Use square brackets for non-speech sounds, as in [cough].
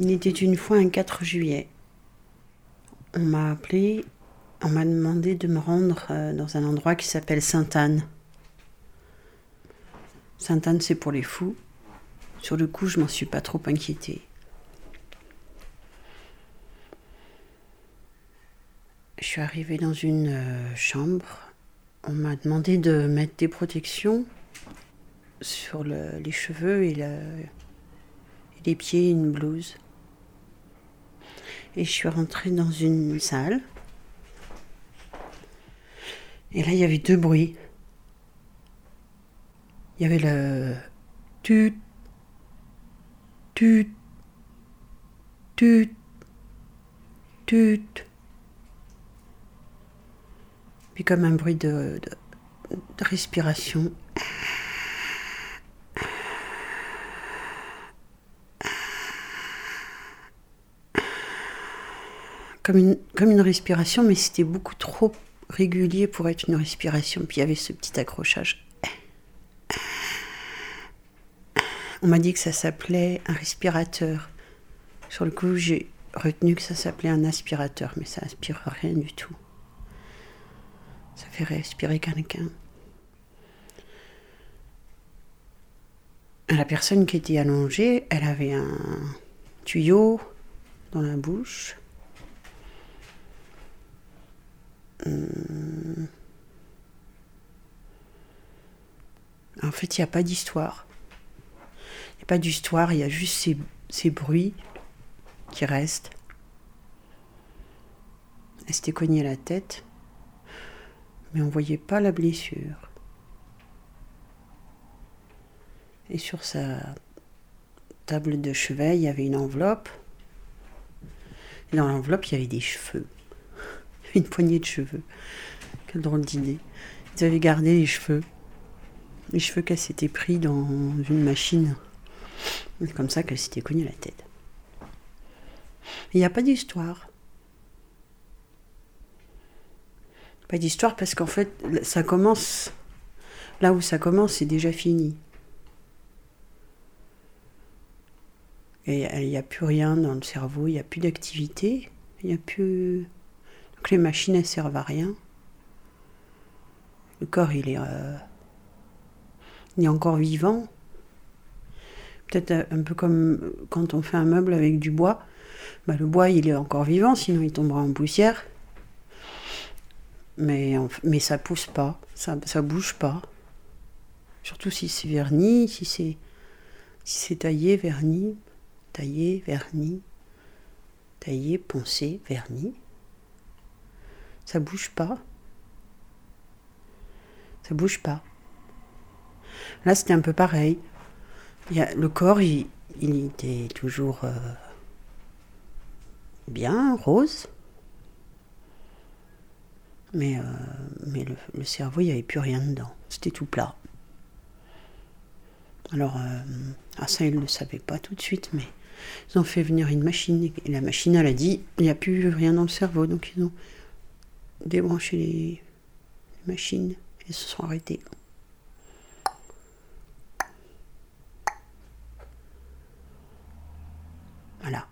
Il était une fois un 4 juillet. On m'a appelé, on m'a demandé de me rendre euh, dans un endroit qui s'appelle Sainte-Anne. Sainte-Anne, c'est pour les fous. Sur le coup, je m'en suis pas trop inquiétée. Je suis arrivée dans une euh, chambre. On m'a demandé de mettre des protections sur les cheveux et, et les pieds, une blouse. Et je suis rentrée dans une salle. Et là, il y avait deux bruits. Il y avait le tut, tut, tut, tut. Puis comme un bruit de, de respiration. Comme une, respiration, mais c'était beaucoup trop régulier pour être une respiration. Puis il y avait ce petit accrochage. On m'a dit que ça s'appelait un respirateur. Sur le coup, j'ai retenu que ça s'appelait un aspirateur, mais ça aspire rien du tout. Ça fait respirer quelqu'un. La personne qui était allongée, elle avait un tuyau dans la bouche En fait, il n'y a pas d'histoire. Il n'y a pas d'histoire, il y a juste ces, bruits qui restent. Elle s'était cognée la tête, mais on ne voyait pas la blessure. Et sur sa table de chevet, il y avait une enveloppe. Et dans l'enveloppe, il y avait des cheveux [laughs] une poignée de cheveux. Quel drôle d'idée. Ils avaient gardé les cheveux. Les cheveux qu'elle s'était pris dans une machine. Comme ça qu'elle s'était cognée la tête. Il n'y a pas d'histoire. Pas d'histoire parce qu'en fait, ça commence. Là où ça commence, c'est déjà fini. Et il n'y a plus rien dans le cerveau, il n'y a plus d'activité, il n'y a plus. Donc les machines, servent à rien. Le corps, il est, euh, encore vivant. Peut-être un peu comme quand on fait un meuble avec du bois. Bah, le bois, il est encore vivant, sinon il tombera en poussière. Mais, mais ça pousse pas, ça, ça bouge pas. Surtout si c'est verni, si c'est si c'est taillé, verni, taillé, verni, taillé, poncé, verni ça bouge pas. Ça bouge pas. Là, c'était un peu pareil. Il y a, le corps, il, était toujours euh, bien, rose. Mais, euh, le, cerveau, il n'y avait plus rien dedans. C'était tout plat. Alors, euh, ah, ça, ils ne le savaient pas tout de suite, mais ils ont fait venir une machine. Et la machine, elle a dit, il n'y a plus rien dans le cerveau. Donc, ils ont débranché les machines et se sont arrêtés. Voilà.